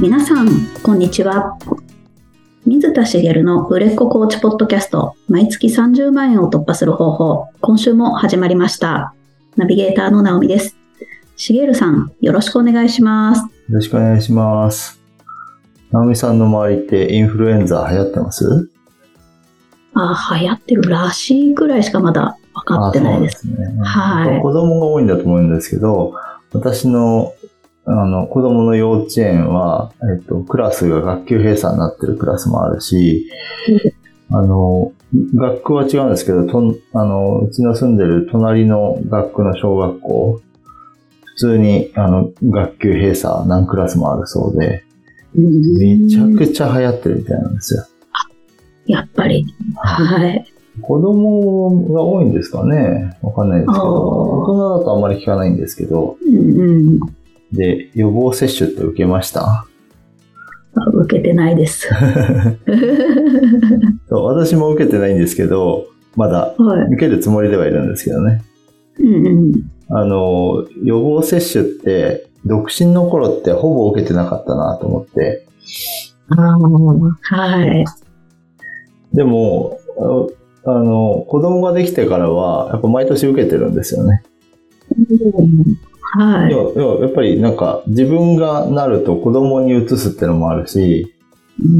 皆さん、こんにちは。水田茂の売れっ子コーチポッドキャスト、毎月30万円を突破する方法、今週も始まりました。ナビゲーターの直美です。茂さん、よろしくお願いします。よろしくお願いします。直美さんの周りってインフルエンザ流行ってます？あ、流行ってるらしいくらいしかまだ分かってないです。あそうなんですね。はい子供が多いんだと思うんですけど、私のあの子供の幼稚園は、えっと、クラスが学級閉鎖になってるクラスもあるし、あの、学区は違うんですけど、とあの、うちの住んでる隣の学区の小学校、普通にあの学級閉鎖何クラスもあるそうで、めちゃくちゃ流行ってるみたいなんですよ。やっぱり。はい。子供が多いんですかねわかんないですけど、大人だとあんまり聞かないんですけど、うんうん。で、予防接種って受けました？あ受けてないです。私も受けてないんですけど、まだはい。受けるつもりではいるんですけどね。うんうん。あの、予防接種って、独身の頃ってほぼ受けてなかったなと思って、ああ、はい。でも、ああの、子供ができてからは、やっぱ毎年受けてるんですよね。はい。要は要はやっぱりなんか自分がなると子供に移すってのもあるし、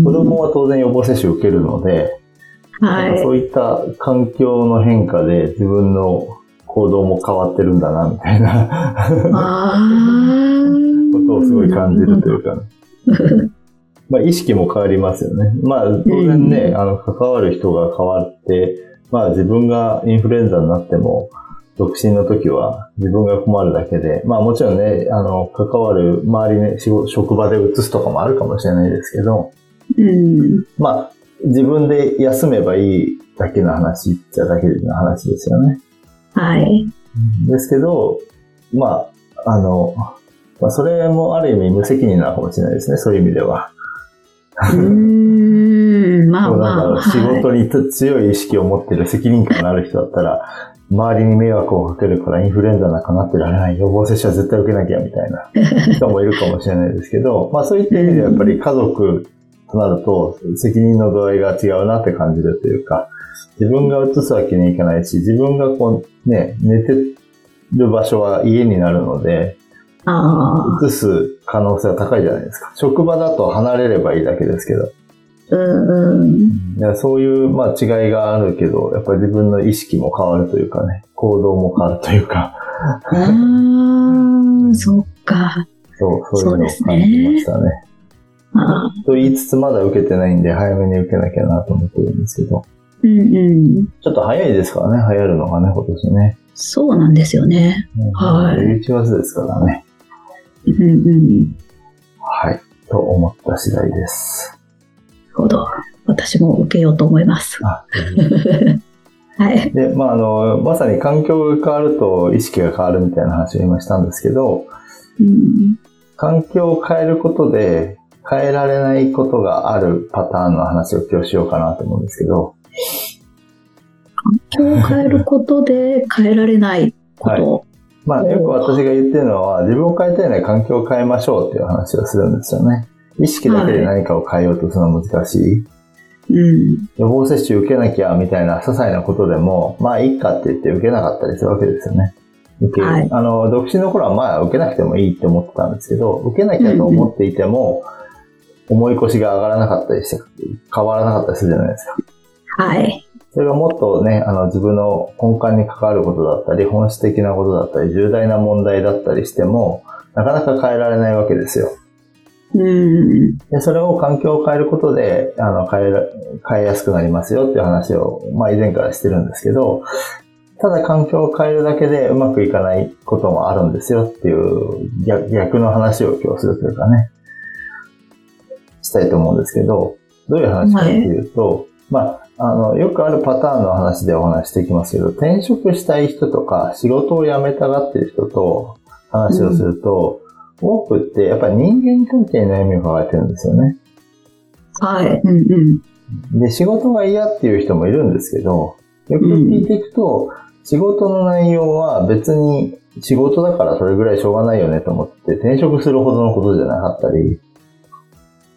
子供は当然予防接種受けるので、なんかはい。そういった環境の変化で自分の行動も変わってるんだな、みたいな。ことをすごい感じるというか、まあ意識も変わりますよね。まあ当然ね、あの関わる人が変わって、まあ自分がインフルエンザになっても、独身の時は自分が困るだけで、まあもちろんね、あの、関わる周りに仕事、職場で移すとかもあるかもしれないですけど、うん。まあ自分で休めばいいだけの話っちゃだけの話ですよね。はい。ですけど、まあ、あの、まあ、それもある意味無責任なのかもしれないですね、そういう意味では。うーん。まあまあ。仕はい事に強い意識を持ってる責任感のある人だったら、周りに迷惑をかけるからインフルエンザなんかなってられない、予防接種は絶対受けなきゃみたいな 人もいるかもしれないですけど、まあそういった意味ではやっぱり家族となると責任の度合いが違うなって感じるというか、自分が移すわけにはいかないし、自分がこうね、寝てる場所は家になるので。移す可能性は高いじゃないですか。職場だと離れればいいだけですけど。うんうん。いやそういう、まあ、違いがあるけど、やっぱり自分の意識も変わるというかね、行動も変わるというか、ああ、そっか。そう、そういうのを感じましたね。あーと言いつつ、まだ受けてないんで、早めに受けなきゃなと思ってるんですけど、うんうん。ちょっと早いですからね、流行るのがね、今年ね。そうなんですよね。うんはい11月ですからね。うんうん。はい。と思った次第です。ほど。私も受けようと思います。あ はい。で、まあ、あの、まさに環境が変わると意識が変わるみたいな話を今したんですけど、うん。環境を変えることで変えられないことがあるパターンの話を今日しようかなと思うんですけど、環境を変えることで変えられないこと。まあよく私が言ってるのは自分を変えたいなら環境を変えましょうっていう話をするんですよね。意識だけで何かを変えようとするのは難しい。うん。予防接種受けなきゃみたいな些細なことでも、まあいいかって言って受けなかったりするわけですよね。受けるはいあの、独身の頃はまあ受けなくてもいいって思ってたんですけど、受けなきゃと思っていても、重い腰が上がらなかったりして、変わらなかったりするじゃないですか。はい。それがもっとね、あの自分の根幹に関わることだったり、本質的なことだったり、重大な問題だったりしても、なかなか変えられないわけですよ。うん。で、それを環境を変えることで、あの、変え、変えやすくなりますよっていう話を、まあ以前からしてるんですけど、ただ環境を変えるだけでうまくいかないこともあるんですよっていう逆逆の話を今日するというかね、したいと思うんですけど、どういう話かっていうと、まあ、あの、よくあるパターンの話でお話していきますけど、転職したい人とか仕事を辞めたがっている人と話をすると、多くってやっぱり人間関係に悩みを抱えてるんですよね。はい。うんうん。で、仕事が嫌っていう人もいるんですけど、よく聞いていくと、仕事の内容は別に仕事だからそれぐらいしょうがないよねと思って転職するほどのことじゃなかったり、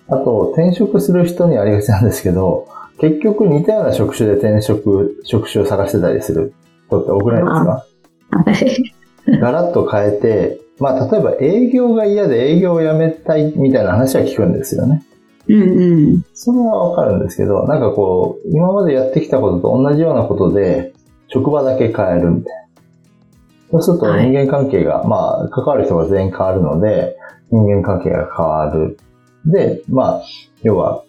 あと、転職する人にありがちなんですけど、結局似たような職種で転職、職種を探してたりする人って多くないですか？ガラッと変えて、まあ、例えば営業が嫌で営業を辞めたいみたいな話は聞くんですよね。うんうん。それはわかるんですけど、なんかこう、今までやってきたことと同じようなことで、職場だけ変えるみたいな。そうすると人間関係が、はい、まあ、関わる人が全員変わるので、人間関係が変わる。で、まあ、要は、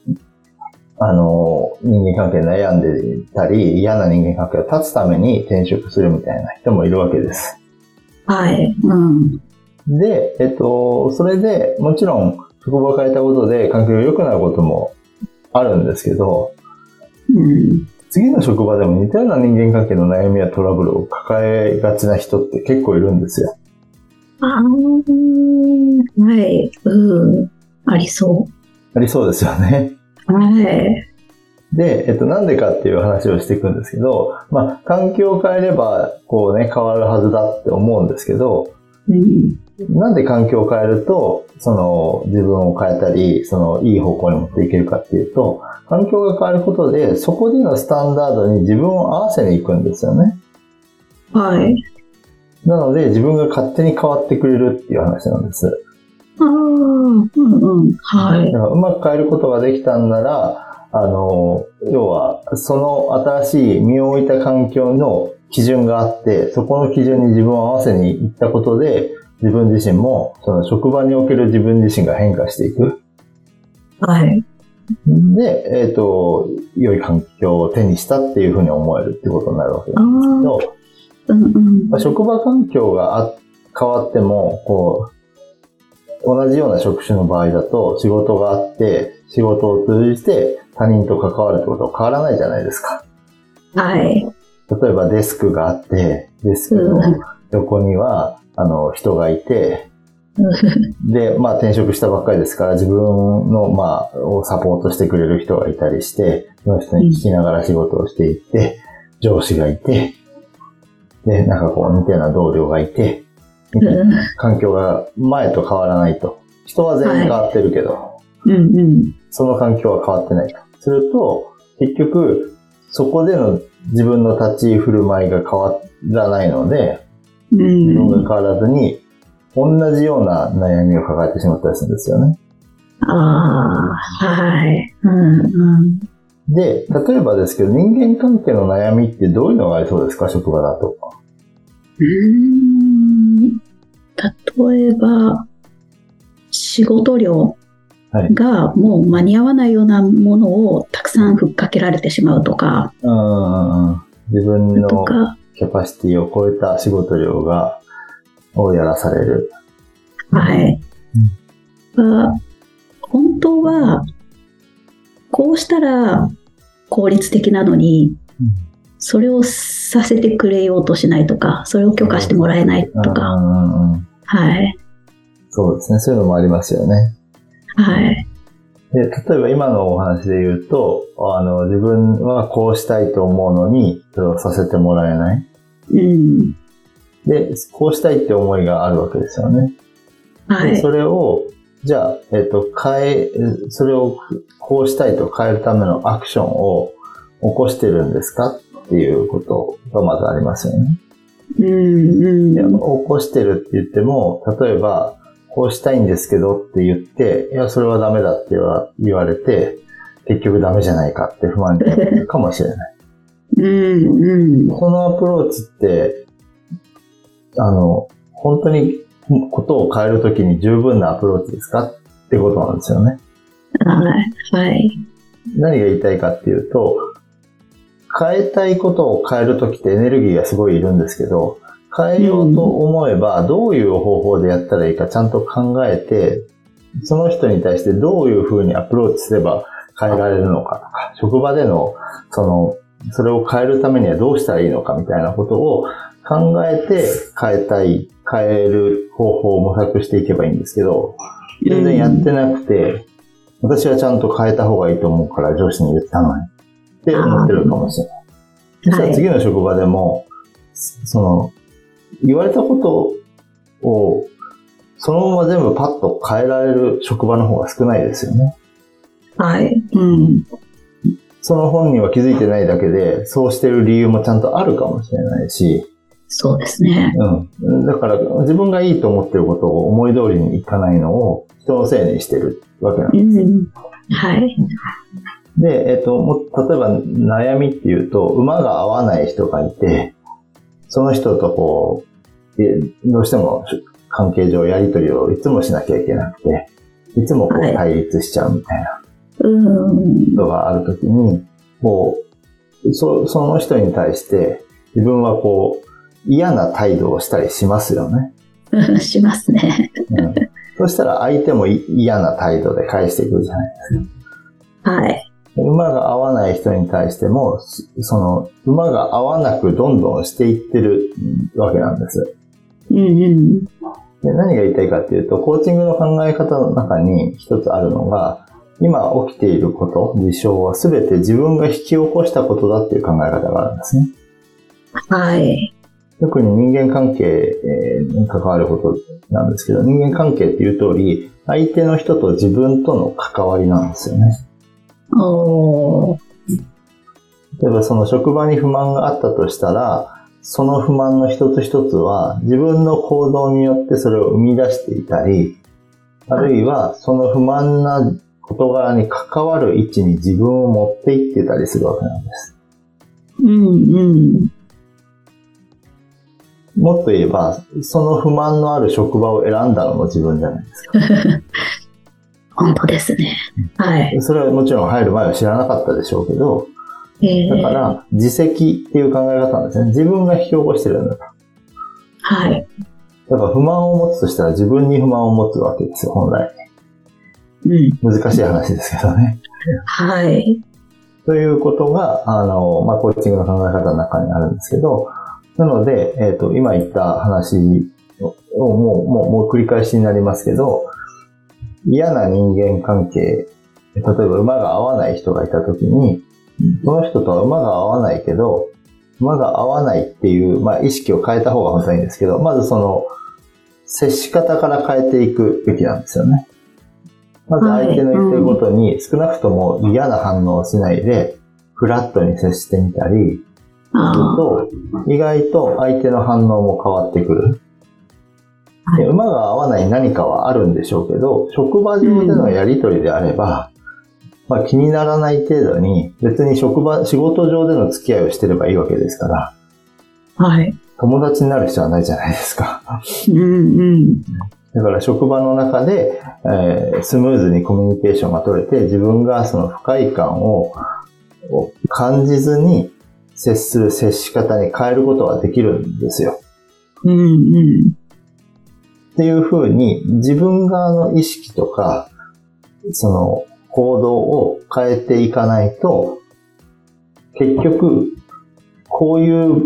あの、人間関係悩んでたり、嫌な人間関係を断つために転職するみたいな人もいるわけです。はい。うん。で、えっと、それでもちろん職場を変えたことで環境が良くなることもあるんですけど、うん、次の職場でも似たような人間関係の悩みやトラブルを抱えがちな人って結構いるんですよ。ああ、はい。うん。ありそう。ありそうですよね。はい。で、えっと、なんでかっていう話をしていくんですけど、まあ、環境を変えれば、こうね、変わるはずだって思うんですけど、うん、なんで環境を変えると、その、自分を変えたり、その、いい方向に持っていけるかっていうと、環境が変わることで、そこでのスタンダードに自分を合わせに行くんですよね。はい。なので、自分が勝手に変わってくれるっていう話なんです。ああ、うんうん。はい。うまく変えることができたんなら、あの、要は、その新しい身を置いた環境の基準があって、そこの基準に自分を合わせに行ったことで、自分自身も、その職場における自分自身が変化していく。はい。で、えっ、ー、と、良い環境を手にしたっていうふうに思えるってことになるわけなんですけど、うんうんまあ、職場環境があ変わっても、こう、同じような職種の場合だと仕事があって、仕事を通じて他人と関わるってことは変わらないじゃないですか。はい。例えばデスクがあって、デスクの横には、あの、人がいて、で、まあ転職したばっかりですから、自分の、まあ、をサポートしてくれる人がいたりして、その人に聞きながら仕事をしていって、上司がいて、で、なんかこう似たような同僚がいて、環境が前と変わらないと。人は全員変わってるけど、はい、うんうん、その環境は変わってないと。すると、結局、そこでの自分の立ち居振る舞いが変わらないので、自分が変わらずに、同じような悩みを抱えてしまったりするんですよね。ああ、はい。うんうん、で、例えばですけど、人間関係の悩みってどういうのがありそうですか、職場だと。うん。例えば、仕事量がもう間に合わないようなものをたくさんふっかけられてしまうとか。うん。自分のキャパシティを超えた仕事量が、をやらされる。はい。うん、本当は、こうしたら効率的なのに、それをさせてくれようとしないとか、それを許可してもらえないとか。はい。そうですね。そういうのもありますよね。はい。で、例えば今のお話で言うと、あの、自分はこうしたいと思うのに、それをさせてもらえない。うん。で、こうしたいって思いがあるわけですよね。はい。それを、じゃあ、えっ、と、変え、それをこうしたいと変えるためのアクションを起こしてるんですか？っていうことがまずありますよね。うん、うん。起こしてるって言っても、例えば、こうしたいんですけどって言って、いや、それはダメだって言われて、結局ダメじゃないかって不満になるかもしれない。うんうん、このアプローチって、あの、本当にことを変えるときに十分なアプローチですかってことなんですよね。はい。はい。何が言いたいかっていうと、変えたいことを変えるときってエネルギーがすごいいるんですけど、変えようと思えば、どういう方法でやったらいいかちゃんと考えて、その人に対してどういうふうにアプローチすれば変えられるのかとか、職場での、その、それを変えるためにはどうしたらいいのかみたいなことを考えて変えたい、変える方法を模索していけばいいんですけど、全然やってなくて、私はちゃんと変えた方がいいと思うから上司に言ったのに。って思ってるかもしれない。そしたら次の職場でも、その、言われたことを、そのまま全部パッと変えられる職場の方が少ないですよね。はい。うん。その本人は気づいてないだけで、そうしてる理由もちゃんとあるかもしれないし、そうですね。うん。だから、自分がいいと思ってることを思い通りにいかないのを人のせいにしてるわけなんうです。ん。はい。で、えっと、も例えば悩みっていうと、馬が合わない人がいて、その人とこう、えどうしても関係上やりとりをいつもしなきゃいけなくて、いつもこうはい対立しちゃうみたいなうん。ことがあるときに、こう、そその人に対して自分はこう、嫌な態度をしたりしますよね。う んしますね。うん、そしたら相手もい嫌な態度で返してくるじゃないですか。はい。馬が合わない人に対しても、そその、馬が合わなくどんどんしていってるわけなんです。うんうん。で何が言いたいかっていうと、コーチングの考え方の中に一つあるのが、今起きていること、事象は全て自分が引き起こしたことだっていう考え方があるんですね。はい。特に人間関係えーに関わることなんですけど、人間関係っていう通り、相手の人と自分との関わりなんですよね。例えばその職場に不満があったとしたら、その不満の一つ一つは自分の行動によってそれを生み出していたり、あるいはその不満な事柄に関わる位置に自分を持っていってたりするわけなんです。うんうん。もっと言えば、その不満のある職場を選んだのも自分じゃないですか。本当ですね。はい。それはもちろん入る前は知らなかったでしょうけど、えーだから自責っていう考え方なんですね。自分が引き起こしてるんだと。はい。だから不満を持つとしたら自分に不満を持つわけですよ、本来。うん。難しい話ですけどね。はい。ということが、あの、まあ、コーチングの考え方の中にあるんですけど、なので、えっ、と、今言った話をもう、もう、もう繰り返しになりますけど、嫌な人間関係、例えば馬が合わない人がいたときに、その人とは馬が合わないけど、馬が合わないっていう、まあ、意識を変えた方が本当はいいんですけど、まずその、接し方から変えていくべきなんですよね。まず相手の言ってることに少なくとも嫌な反応をしないで、フラットに接してみたり、するあと、意外と相手の反応も変わってくる。で馬が合わない何かはあるんでしょうけど、職場上でのやりとりであれば、まあ気にならない程度に、別に職場、仕事上での付き合いをしてればいいわけですから、あ。はい。友達になる必要はないじゃないですか。うんうん。だから職場の中で、えースムーズにコミュニケーションが取れて、自分がその不快感をを感じずに接する接し方に変えることができるんですよ。うんうん。っていうふうに自分側の意識とか、その行動を変えていかないと、結局、こういう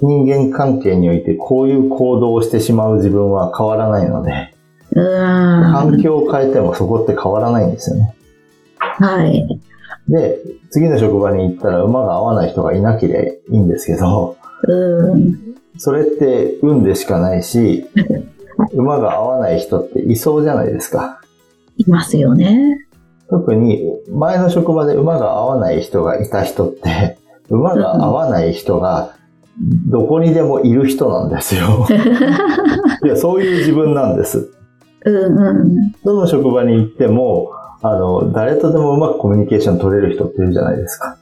人間関係においてこういう行動をしてしまう自分は変わらないので。環境を変えてもそこって変わらないんですよね。はい。で、次の職場に行ったら馬が合わない人がいなければいいんですけど、うん。それって運でしかないし、馬が合わない人っていそうじゃないですか。いますよね。特に前の職場で馬が合わない人がいた人って、馬が合わない人がどこにでもいる人なんですよ。いや、そういう自分なんです。うんうん。どの職場に行っても、あの、誰とでもうまくコミュニケーション取れる人っているじゃないですか。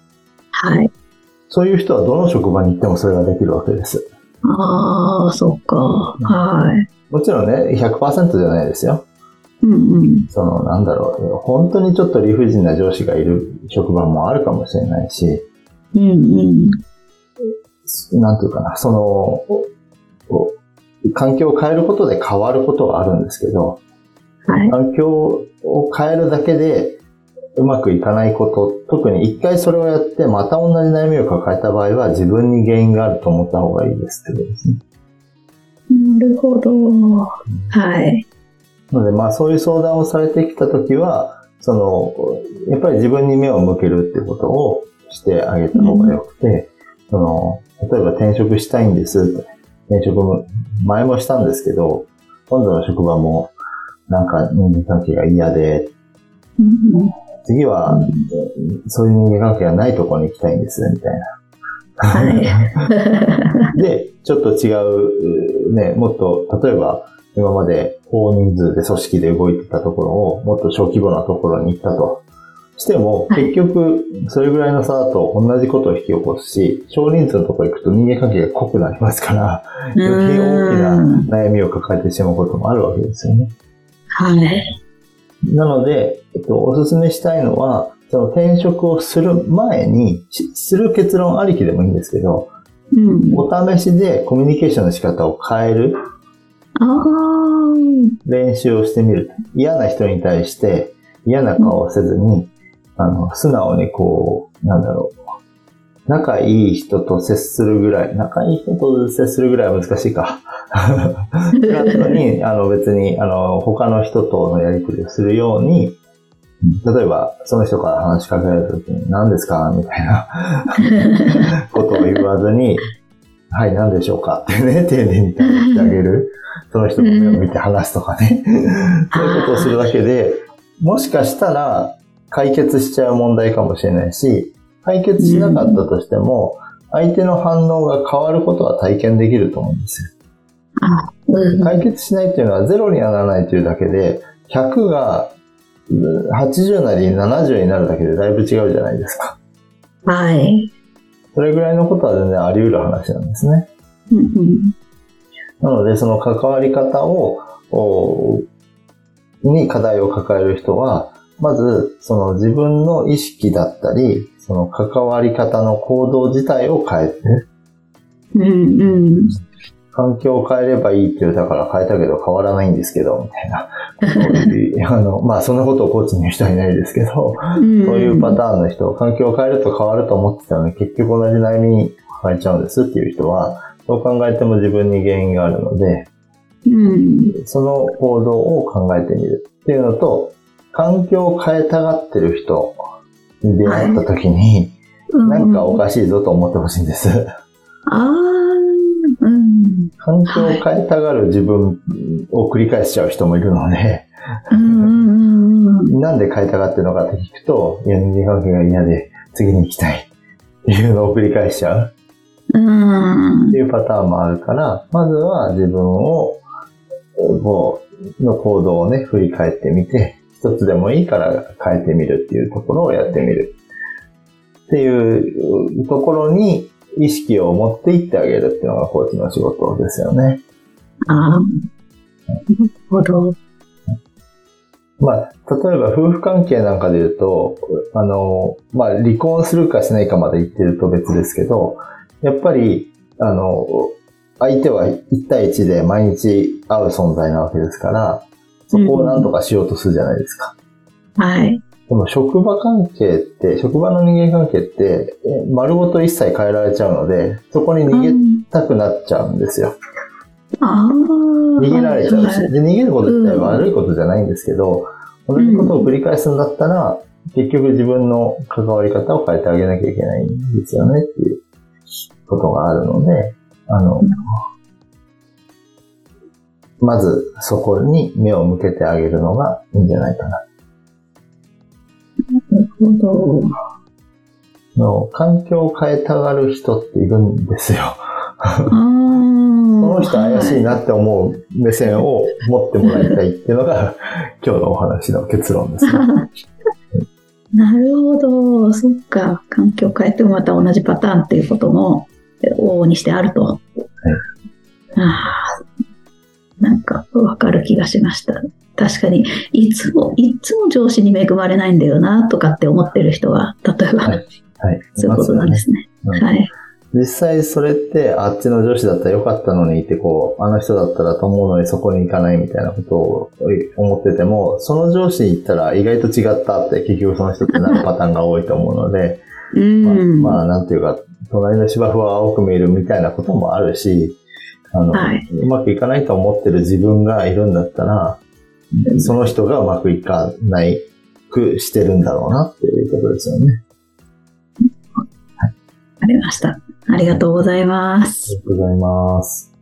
はい。そういう人はどの職場に行ってもそれができるわけです。ああ、そっか。はい。もちろんね、100%じゃないですよ。うんうん。その、なんだろう、本当にちょっと理不尽な上司がいる職場もあるかもしれないし、うんうん。なんていうかな、その、環境を変えることで変わることはあるんですけど、はい。環境を変えるだけでうまくいかないこと、特に一回それをやってまた同じ悩みを抱えた場合は自分に原因があると思った方がいいですってことですね。なるほど。はい。なのでまあそういう相談をされてきたときは、その、やっぱり自分に目を向けるってことをしてあげた方がよくて、その、例えば転職したいんです。転職も前もしたんですけど、今度の職場もなんか人間関係が嫌で、うん次は、そういう人間関係がないところに行きたいんです、みたいな。はい。で、ちょっと違う、ね、もっと、例えば、今まで大人数で組織で動いてたところを、もっと小規模なところに行ったと。しても、はい結局、それぐらいの差だと同じことを引き起こすし、少人数のところ行くと人間関係が濃くなりますから、余計大きな悩みを抱えてしまうこともあるわけですよね。はい。なので、えっと、おすすめしたいのは、その転職をする前に、しする結論ありきでもいいんですけど、うん。お試しでコミュニケーションの仕方を変える。練習をしてみる。嫌な人に対して嫌な顔をせずに、あの、素直にこう、なんだろう。仲いい人と接するぐらい、仲いい人と接するぐらいは難しいか。フラットに、あの別に、あの、他の人とのやり取りをするように、例えば、その人から話しかけられた時に、何ですか？みたいな ことを言わずに、はい、何でしょうか？ってね、丁寧に対応してあげる。その人の目を見て話すとかね。そういうことをするだけで、もしかしたら解決しちゃう問題かもしれないし、解決しなかったとしても、相手の反応が変わることは体験できると思うんですよ。あ、うん。解決しないっていうのはゼロにはならないというだけで、100がうん80なり70になるだけでだいぶ違うじゃないですか。はい。それぐらいのことは全然あり得る話なんですね。うんうん。なので、その関わり方を、おに課題を抱える人は、まず、その自分の意識だったり、その関わり方の行動自体を変えて、うんうん。環境を変えればいいって言うだから変えたけど変わらないんですけど、みたいな。あの、まあ、そんなことをコーチに言う人はいないですけど、そうそういうパターンの人、環境を変えると変わると思ってたのに、結局同じ悩みに抱えちゃうんですっていう人は、どう考えても自分に原因があるので、うん。その行動を考えてみるっていうのと、環境を変えたがってる人に出会った時に、なんかおかしいぞと思ってほしいんです。ああ、うん。環境を変えたがる自分を繰り返しちゃう人もいるので、なんで変えたがってるのかって聞くと、いや、人間関係が嫌で次に行きたいっていうのを繰り返しちゃううん。っていうパターンもあるから、まずは自分を、こう、の行動をね、振り返ってみて、一つでもいいから変えてみるっていうところをやってみる。っていうところに意識を持っていってあげるっていうのがコーチの仕事ですよね。ああ。なるほど。まあ、例えば夫婦関係なんかで言うと、あの、まあ、離婚するかしないかまで言ってると別ですけど、やっぱり、あの、相手は1対1で毎日会う存在なわけですから、そこを何とかしようとするじゃないですか。はい。でも職場関係って、職場の人間関係って、え丸ごと一切変えられちゃうので、そこに逃げたくなっちゃうんですよ。ああ。逃げられちゃうし。はいで、逃げること自体は悪いことじゃないんですけど、同じことを繰り返すんだったら、結局自分の関わり方を変えてあげなきゃいけないんですよねっていうことがあるので、あの、まずそこに目を向けてあげるのがいいんじゃないかな。なるほど。の環境を変えたがる人っているんですよ。この人怪しいな。なって思う目線を持ってもらいたいっていうのが今日のお話の結論ですね。なるほど。そっか。環境変えてもまた同じパターンっていうことも往々にしてあると。ああ。なんかわかる気がしました。確かに、いつも、いつも上司に恵まれないんだよな、とかって思ってる人は、例えば、はいはい。そういうことなんですね。うんはい。実際それって、あっちの上司だったらよかったのにって、こう、あの人だったらと思うのにそこに行かないみたいなことを思ってても、その上司に行ったら意外と違ったって結局その人ってなるパターンが多いと思うので、うま。まあなんていうか、隣の芝生は青く見えるみたいなこともあるし、あの、はいうまくいかないと思ってる自分がいるんだったら、その人がうまくいかないくしてるんだろうなっていうことですよね。ありました。ありがとうございまあす。りがとうございます。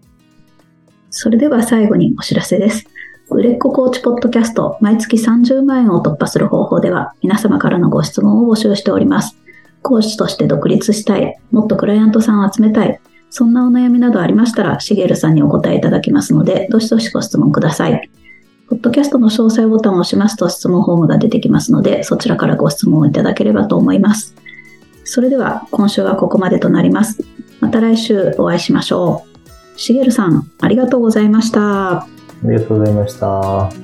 それでは最後にお知らせです。売れっ子コーチポッドキャスト毎月30万円を突破する方法では皆様からのご質問を募集しております。講師として独立したい、もっとクライアントさんを集めたい、そんなお悩みなどありましたら、しげるさんにお答えいただきますので、どしどしご質問ください。ポッドキャストの詳細ボタンを押しますと質問フォームが出てきますので、そちらからご質問をいただければと思います。それでは今週はここまでとなります。また来週お会いしましょう。しげるさん、ありがとうございました。ありがとうございました。